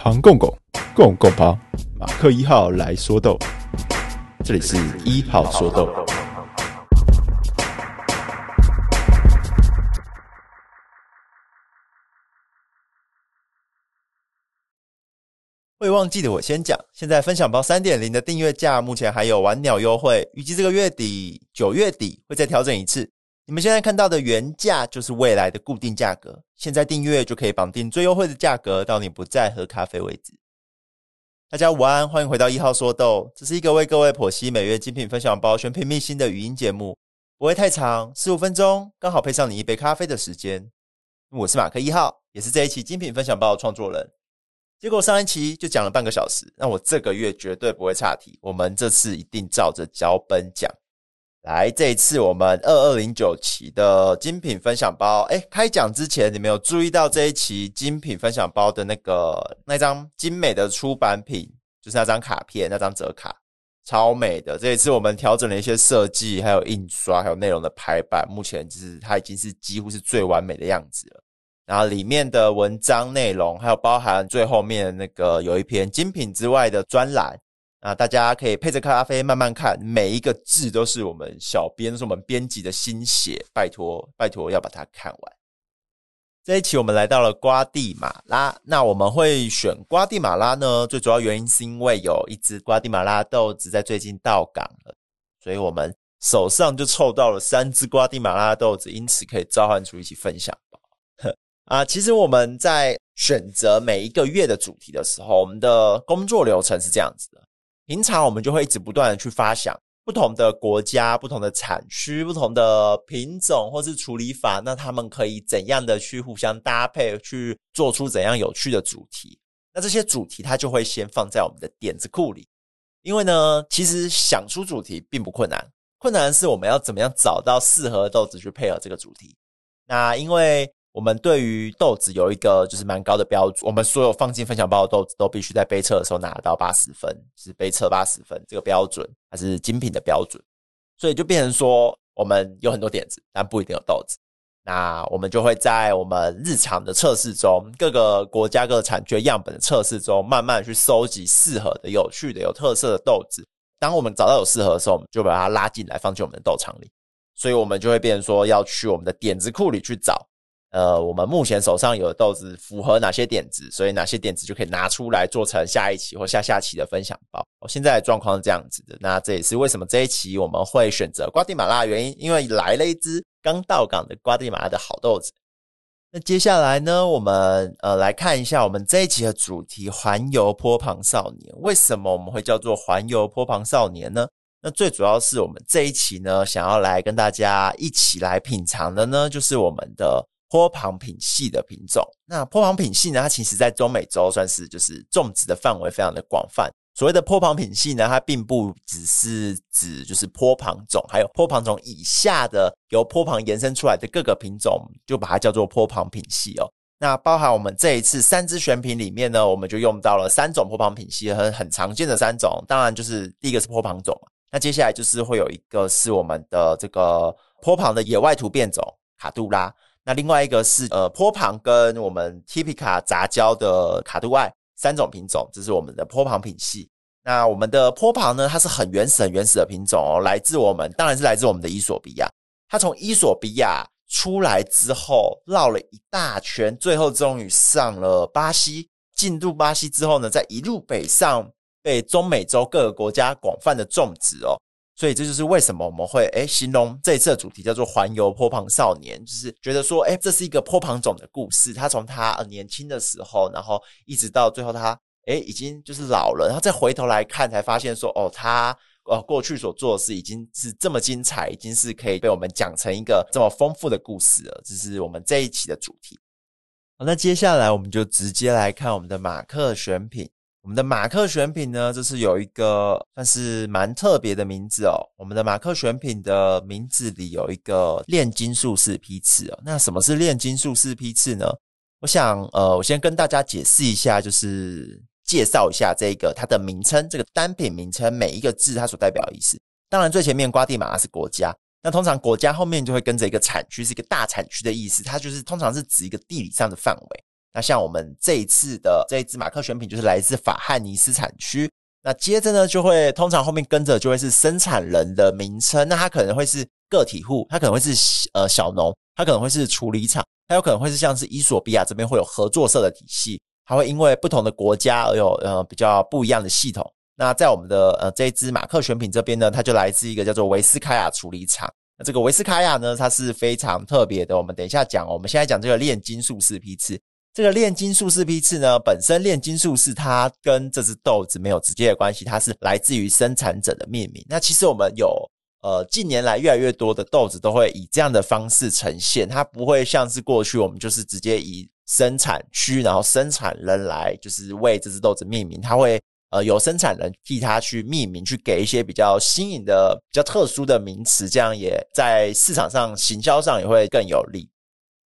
庞公公，公公庞，马克一号来说豆，这里是一号说豆。会忘记的我先讲，现在分享包三点零的订阅价目前还有玩鸟优惠，预计这个月底九月底会再调整一次。你们现在看到的原价就是未来的固定价格，现在订阅就可以绑定最优惠的价格，到你不再喝咖啡为止。大家午安，欢迎回到一号说豆，这是一个为各位剖析每月精品分享包选品秘辛的语音节目，不会太长，十五分钟，刚好配上你一杯咖啡的时间。我是马克一号，也是这一期精品分享包的创作人。结果上一期就讲了半个小时，那我这个月绝对不会岔题，我们这次一定照着脚本讲。来，这一次我们二二零九期的精品分享包，哎，开讲之前你没有注意到这一期精品分享包的那个那张精美的出版品，就是那张卡片，那张折卡，超美的。这一次我们调整了一些设计，还有印刷，还有内容的排版，目前就是它已经是几乎是最完美的样子了。然后里面的文章内容，还有包含最后面那个有一篇精品之外的专栏。啊，大家可以配着咖啡慢慢看，每一个字都是我们小编，是我们编辑的心血，拜托拜托要把它看完。这一期我们来到了瓜地马拉，那我们会选瓜地马拉呢，最主要原因是因为有一只瓜地马拉豆子在最近到港了，所以我们手上就凑到了三只瓜地马拉豆子，因此可以召唤出一起分享包。啊，其实我们在选择每一个月的主题的时候，我们的工作流程是这样子的。平常我们就会一直不断的去发想不同的国家、不同的产区、不同的品种或是处理法，那他们可以怎样的去互相搭配，去做出怎样有趣的主题？那这些主题它就会先放在我们的点子库里，因为呢，其实想出主题并不困难，困难是我们要怎么样找到适合豆子去配合这个主题。那因为我们对于豆子有一个就是蛮高的标准，我们所有放进分享包的豆子都必须在杯测的时候拿到八十分，是杯测八十分这个标准，它是精品的标准，所以就变成说我们有很多点子，但不一定有豆子。那我们就会在我们日常的测试中，各个国家各个产区样本的测试中，慢慢去收集适合的、有趣的、有特色的豆子。当我们找到有适合的时候，我们就把它拉进来，放进我们的豆场里。所以我们就会变成说要去我们的点子库里去找。呃，我们目前手上有豆子符合哪些点子，所以哪些点子就可以拿出来做成下一期或下下期的分享包。我现在的状况是这样子的，那这也是为什么这一期我们会选择瓜地马拉的原因，因为来了一只刚到港的瓜地马拉的好豆子。那接下来呢，我们呃来看一下我们这一期的主题——环游坡旁少年。为什么我们会叫做环游坡旁少年呢？那最主要是我们这一期呢，想要来跟大家一起来品尝的呢，就是我们的。坡旁品系的品种，那坡旁品系呢，它其实在中美洲算是就是种植的范围非常的广泛。所谓的坡旁品系呢，它并不只是指就是坡旁种，还有坡旁种以下的由坡旁延伸出来的各个品种，就把它叫做坡旁品系哦。那包含我们这一次三支选品里面呢，我们就用到了三种坡旁品系，很很常见的三种。当然就是第一个是坡旁种，那接下来就是会有一个是我们的这个坡旁的野外突变种卡杜拉。那另外一个是呃坡旁跟我们 Typica 杂交的卡杜艾三种品种，这是我们的坡旁品系。那我们的坡旁呢，它是很原始、很原始的品种哦，来自我们当然是来自我们的伊索比亚。它从伊索比亚出来之后，绕了一大圈，最后终于上了巴西。进入巴西之后呢，再一路北上，被中美洲各个国家广泛的种植哦。所以这就是为什么我们会诶形容这一次的主题叫做环游坡旁少年，就是觉得说诶这是一个坡旁种的故事。他从他年轻的时候，然后一直到最后他诶已经就是老了，然后再回头来看，才发现说哦他呃过去所做的事已经是这么精彩，已经是可以被我们讲成一个这么丰富的故事了。这是我们这一期的主题。好，那接下来我们就直接来看我们的马克选品。我们的马克选品呢，这是有一个算是蛮特别的名字哦。我们的马克选品的名字里有一个炼金术士批次哦。那什么是炼金术士批次呢？我想，呃，我先跟大家解释一下，就是介绍一下这个它的名称，这个单品名称每一个字它所代表的意思。当然，最前面瓜地马拉是国家，那通常国家后面就会跟着一个产区，是一个大产区的意思。它就是通常是指一个地理上的范围。那像我们这一次的这一支马克选品就是来自法汉尼斯产区。那接着呢，就会通常后面跟着就会是生产人的名称。那他可能会是个体户，他可能会是呃小农，他可能会是处理厂，他有可能会是像是伊索比亚这边会有合作社的体系。它会因为不同的国家而有呃比较不一样的系统。那在我们的呃这一支马克选品这边呢，它就来自一个叫做维斯卡亚处理厂。那这个维斯卡亚呢，它是非常特别的。我们等一下讲，我们现在讲这个炼金术士批次。这个炼金术士批次呢，本身炼金术士它跟这只豆子没有直接的关系，它是来自于生产者的命名。那其实我们有呃近年来越来越多的豆子都会以这样的方式呈现，它不会像是过去我们就是直接以生产区然后生产人来就是为这只豆子命名，它会。呃，由生产人替他去命名，去给一些比较新颖的、比较特殊的名词，这样也在市场上行销上也会更有利。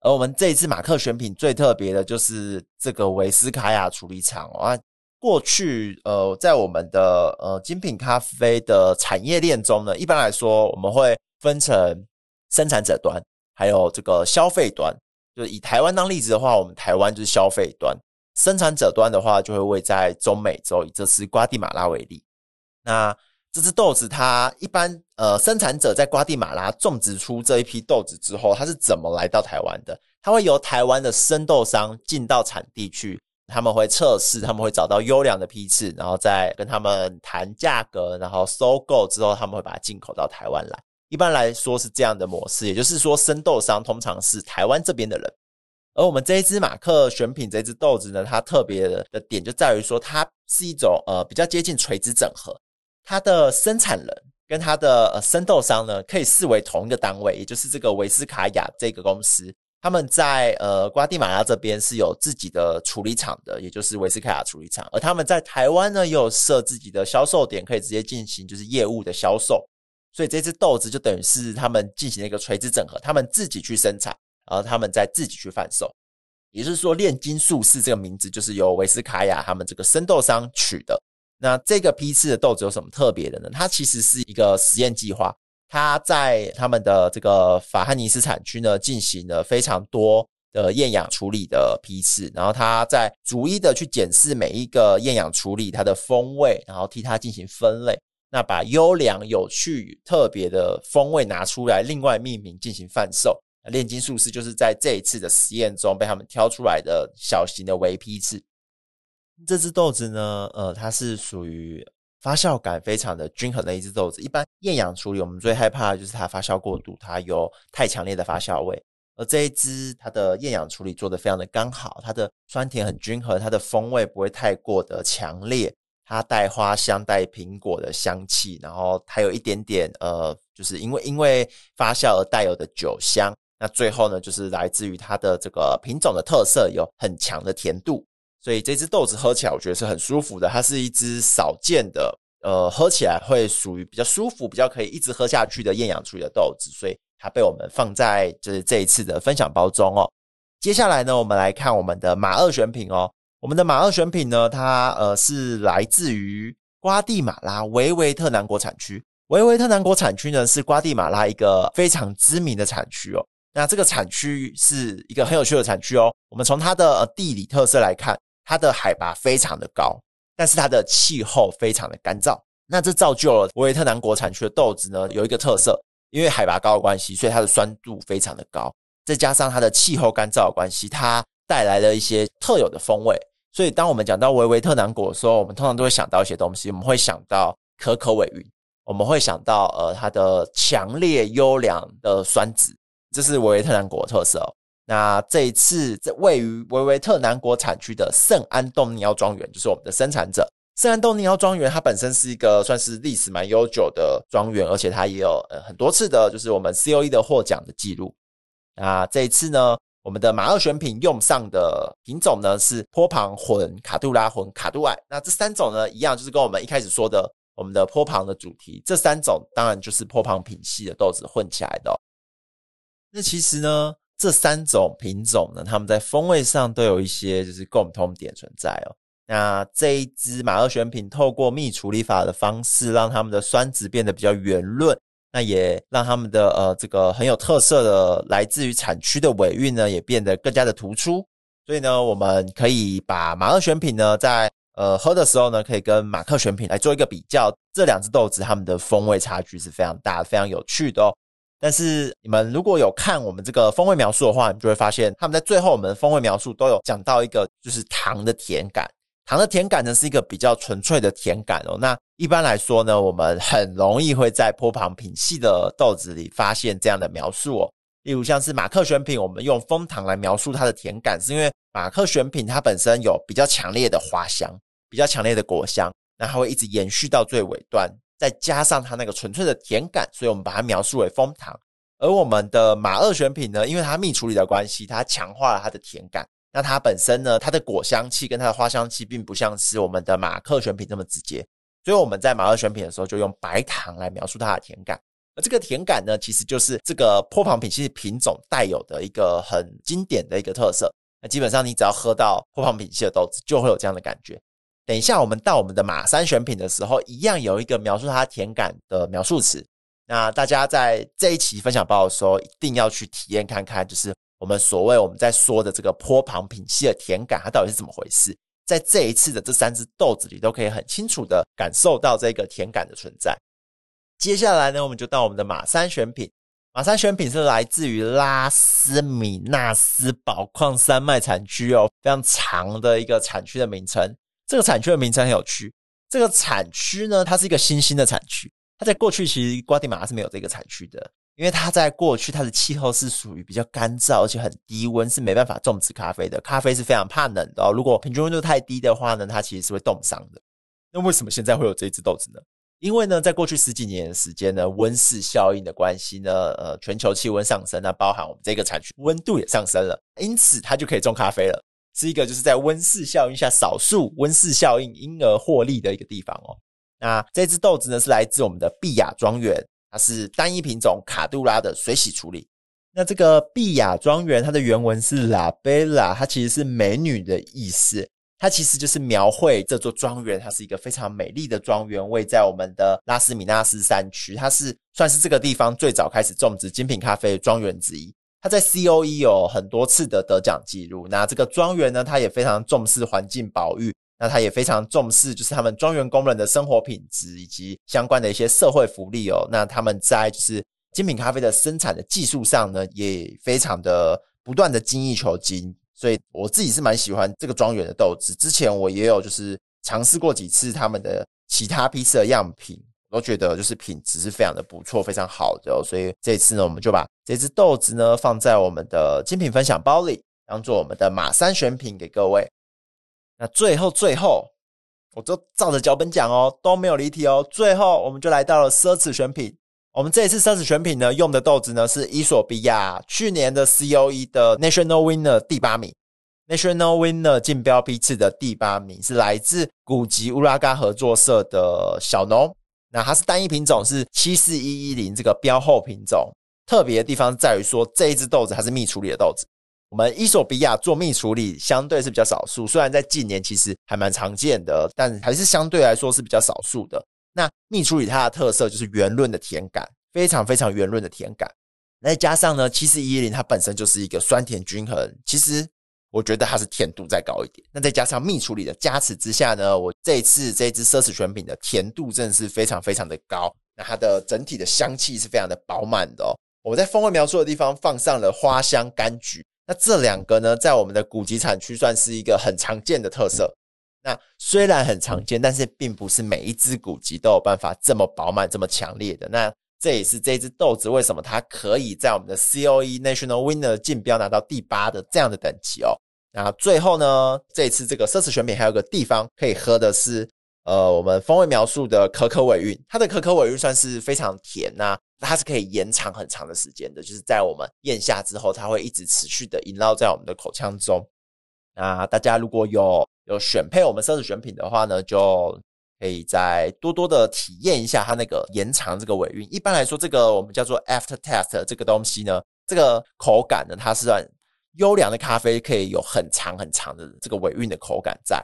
而我们这一次马克选品最特别的就是这个维斯卡亚处理厂啊。过去呃，在我们的呃精品咖啡的产业链中呢，一般来说我们会分成生产者端，还有这个消费端。就以台湾当例子的话，我们台湾就是消费端。生产者端的话，就会位在中美洲，以这次瓜地马拉为例。那这只豆子，它一般呃，生产者在瓜地马拉种植出这一批豆子之后，它是怎么来到台湾的？它会由台湾的生豆商进到产地去，他们会测试，他们会找到优良的批次，然后再跟他们谈价格，然后收购之后，他们会把它进口到台湾来。一般来说是这样的模式，也就是说，生豆商通常是台湾这边的人。而我们这一支马克选品这支豆子呢，它特别的点就在于说，它是一种呃比较接近垂直整合，它的生产人跟它的呃生豆商呢，可以视为同一个单位，也就是这个维斯卡亚这个公司，他们在呃瓜地马拉这边是有自己的处理厂的，也就是维斯卡亚处理厂，而他们在台湾呢也有设自己的销售点，可以直接进行就是业务的销售，所以这支豆子就等于是他们进行了一个垂直整合，他们自己去生产。然后他们再自己去贩售，也就是说，炼金术士这个名字就是由维斯卡亚他们这个生豆商取的。那这个批次的豆子有什么特别的呢？它其实是一个实验计划，它在他们的这个法汉尼斯产区呢进行了非常多的厌氧处理的批次，然后他在逐一的去检视每一个厌氧处理它的风味，然后替它进行分类，那把优良、有趣、特别的风味拿出来，另外命名进行贩售。炼金术士就是在这一次的实验中被他们挑出来的小型的微批次。这只豆子呢，呃，它是属于发酵感非常的均衡的一只豆子。一般厌氧处理，我们最害怕的就是它发酵过度，它有太强烈的发酵味。而这一支它的厌氧处理做得非常的刚好，它的酸甜很均衡，它的风味不会太过的强烈，它带花香、带苹果的香气，然后还有一点点呃，就是因为因为发酵而带有的酒香。那最后呢，就是来自于它的这个品种的特色，有很强的甜度，所以这只豆子喝起来我觉得是很舒服的。它是一支少见的，呃，喝起来会属于比较舒服、比较可以一直喝下去的厌氧处理的豆子，所以它被我们放在就是这一次的分享包中哦。接下来呢，我们来看我们的马二选品哦。我们的马二选品呢，它呃是来自于瓜地马拉维维特南国产区。维维特南国产区呢，是瓜地马拉一个非常知名的产区哦。那这个产区是一个很有趣的产区哦。我们从它的地理特色来看，它的海拔非常的高，但是它的气候非常的干燥。那这造就了维维特南国产区的豆子呢，有一个特色，因为海拔高的关系，所以它的酸度非常的高。再加上它的气候干燥的关系，它带来了一些特有的风味。所以当我们讲到维维特南果的时候，我们通常都会想到一些东西，我们会想到可可尾韵，我们会想到呃它的强烈优良的酸质。这是维维特南果的特色哦。那这一次，在位于维维特南国产区的圣安东尼奥庄园，就是我们的生产者。圣安东尼奥庄园，它本身是一个算是历史蛮悠久的庄园，而且它也有呃很多次的，就是我们 COE 的获奖的记录。那这一次呢，我们的马二选品用上的品种呢是坡旁混卡杜拉混卡杜艾。那这三种呢，一样就是跟我们一开始说的我们的坡旁的主题，这三种当然就是坡旁品系的豆子混起来的。那其实呢，这三种品种呢，它们在风味上都有一些就是共通点存在哦。那这一支马二选品透过蜜处理法的方式，让它们的酸质变得比较圆润，那也让它们的呃这个很有特色的来自于产区的尾韵呢，也变得更加的突出。所以呢，我们可以把马二选品呢，在呃喝的时候呢，可以跟马克选品来做一个比较。这两支豆子它们的风味差距是非常大，非常有趣的哦。但是你们如果有看我们这个风味描述的话，你就会发现他们在最后我们的风味描述都有讲到一个，就是糖的甜感。糖的甜感呢是一个比较纯粹的甜感哦。那一般来说呢，我们很容易会在波旁品系的豆子里发现这样的描述哦。例如像是马克选品，我们用蜂糖来描述它的甜感，是因为马克选品它本身有比较强烈的花香，比较强烈的果香，那它会一直延续到最尾端。再加上它那个纯粹的甜感，所以我们把它描述为枫糖。而我们的马二选品呢，因为它蜜处理的关系，它强化了它的甜感。那它本身呢，它的果香气跟它的花香气，并不像是我们的马克选品这么直接。所以我们在马二选品的时候，就用白糖来描述它的甜感。而这个甜感呢，其实就是这个波旁品系品种带有的一个很经典的一个特色。那基本上你只要喝到波旁品系的豆子，就会有这样的感觉。等一下，我们到我们的马三选品的时候，一样有一个描述它甜感的描述词。那大家在这一期分享包的时候，一定要去体验看看，就是我们所谓我们在说的这个坡旁品系的甜感，它到底是怎么回事？在这一次的这三支豆子里，都可以很清楚的感受到这个甜感的存在。接下来呢，我们就到我们的马三选品。马三选品是来自于拉斯米纳斯宝矿山脉产区哦，非常长的一个产区的名称。这个产区的名称很有趣。这个产区呢，它是一个新兴的产区。它在过去其实瓜地马拉是没有这个产区的，因为它在过去它的气候是属于比较干燥，而且很低温，是没办法种植咖啡的。咖啡是非常怕冷的哦。如果平均温度太低的话呢，它其实是会冻伤的。那为什么现在会有这一支豆子呢？因为呢，在过去十几年的时间呢，温室效应的关系呢，呃，全球气温上升，那包含我们这个产区温度也上升了，因此它就可以种咖啡了。是一个就是在温室效应下，少数温室效应因而获利的一个地方哦。那这支豆子呢，是来自我们的碧雅庄园，它是单一品种卡杜拉的水洗处理。那这个碧雅庄园，它的原文是 La Bella，它其实是美女的意思。它其实就是描绘这座庄园，它是一个非常美丽的庄园，位在我们的拉斯米纳斯山区，它是算是这个地方最早开始种植精品咖啡的庄园之一。他在 COE 有很多次的得奖记录。那这个庄园呢，它也非常重视环境保育，那它也非常重视就是他们庄园工人的生活品质以及相关的一些社会福利哦。那他们在就是精品咖啡的生产的技术上呢，也非常的不断的精益求精。所以我自己是蛮喜欢这个庄园的豆子。之前我也有就是尝试过几次他们的其他批次的样品。我都觉得就是品质是非常的不错，非常好的哦，所以这次呢，我们就把这只豆子呢放在我们的精品分享包里，当做我们的马三选品给各位。那最后最后，我都照着脚本讲哦，都没有离题哦。最后我们就来到了奢侈选品，我们这一次奢侈选品呢用的豆子呢是伊索比亚去年的 COE 的 National Winner 第八名，National Winner 竞标批次的第八名是来自古吉乌拉嘎合作社的小农。那它是单一品种，是七四一一零这个标后品种。特别的地方在于说，这一支豆子它是蜜处理的豆子。我们伊索比亚做蜜处理相对是比较少数，虽然在近年其实还蛮常见的，但还是相对来说是比较少数的。那蜜处理它的特色就是圆润的甜感，非常非常圆润的甜感。再加上呢，七四一一零它本身就是一个酸甜均衡，其实。我觉得它是甜度再高一点，那再加上蜜处理的加持之下呢，我这一次这一支奢侈选品的甜度真的是非常非常的高，那它的整体的香气是非常的饱满的。我在风味描述的地方放上了花香柑橘，那这两个呢，在我们的古籍产区算是一个很常见的特色。那虽然很常见，但是并不是每一只古籍都有办法这么饱满、这么强烈的。那这也是这只豆子为什么它可以在我们的 COE National Winner 竞标拿到第八的这样的等级哦。那最后呢，这次这个奢侈选品还有个地方可以喝的是，呃，我们风味描述的可可尾韵，它的可可尾韵算是非常甜呐、啊，它是可以延长很长的时间的，就是在我们咽下之后，它会一直持续的萦绕在我们的口腔中。那大家如果有有选配我们奢侈选品的话呢，就可以再多多的体验一下它那个延长这个尾韵。一般来说，这个我们叫做 after taste 这个东西呢，这个口感呢，它是算。优良的咖啡可以有很长很长的这个尾韵的口感在。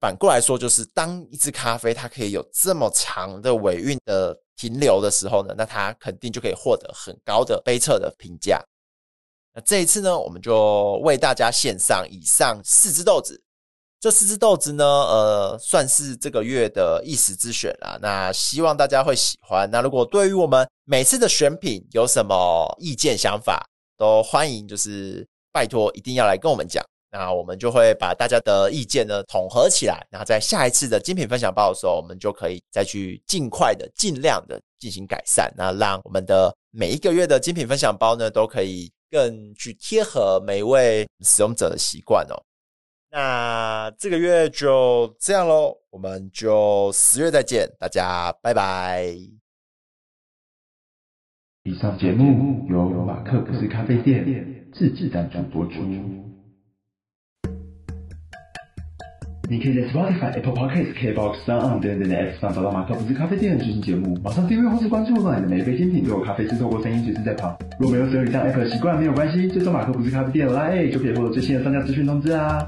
反过来说，就是当一支咖啡它可以有这么长的尾韵的停留的时候呢，那它肯定就可以获得很高的杯测的评价。那这一次呢，我们就为大家献上以上四支豆子。这四支豆子呢，呃，算是这个月的一时之选啦。那希望大家会喜欢。那如果对于我们每次的选品有什么意见想法，都欢迎，就是拜托一定要来跟我们讲。那我们就会把大家的意见呢统合起来，然后在下一次的精品分享包的时候，我们就可以再去尽快的、尽量的进行改善，那让我们的每一个月的精品分享包呢，都可以更去贴合每一位使用者的习惯哦。那这个月就这样喽，我们就十月再见，大家拜拜。以上节目由马克不是咖啡店自制赞助播出。你可以在 Spotify、Apple Podcasts、KBox、Sound 等等的 App 上找到马克不是咖啡店的最新节目。马上订阅或是关注，让你的每一杯精品都有咖啡制作过声音随时在旁。如果没有使用以上 App 的习惯，没有关系，追踪马克不是咖啡店的 LINE 就可以获得最新的商家资讯通知啊。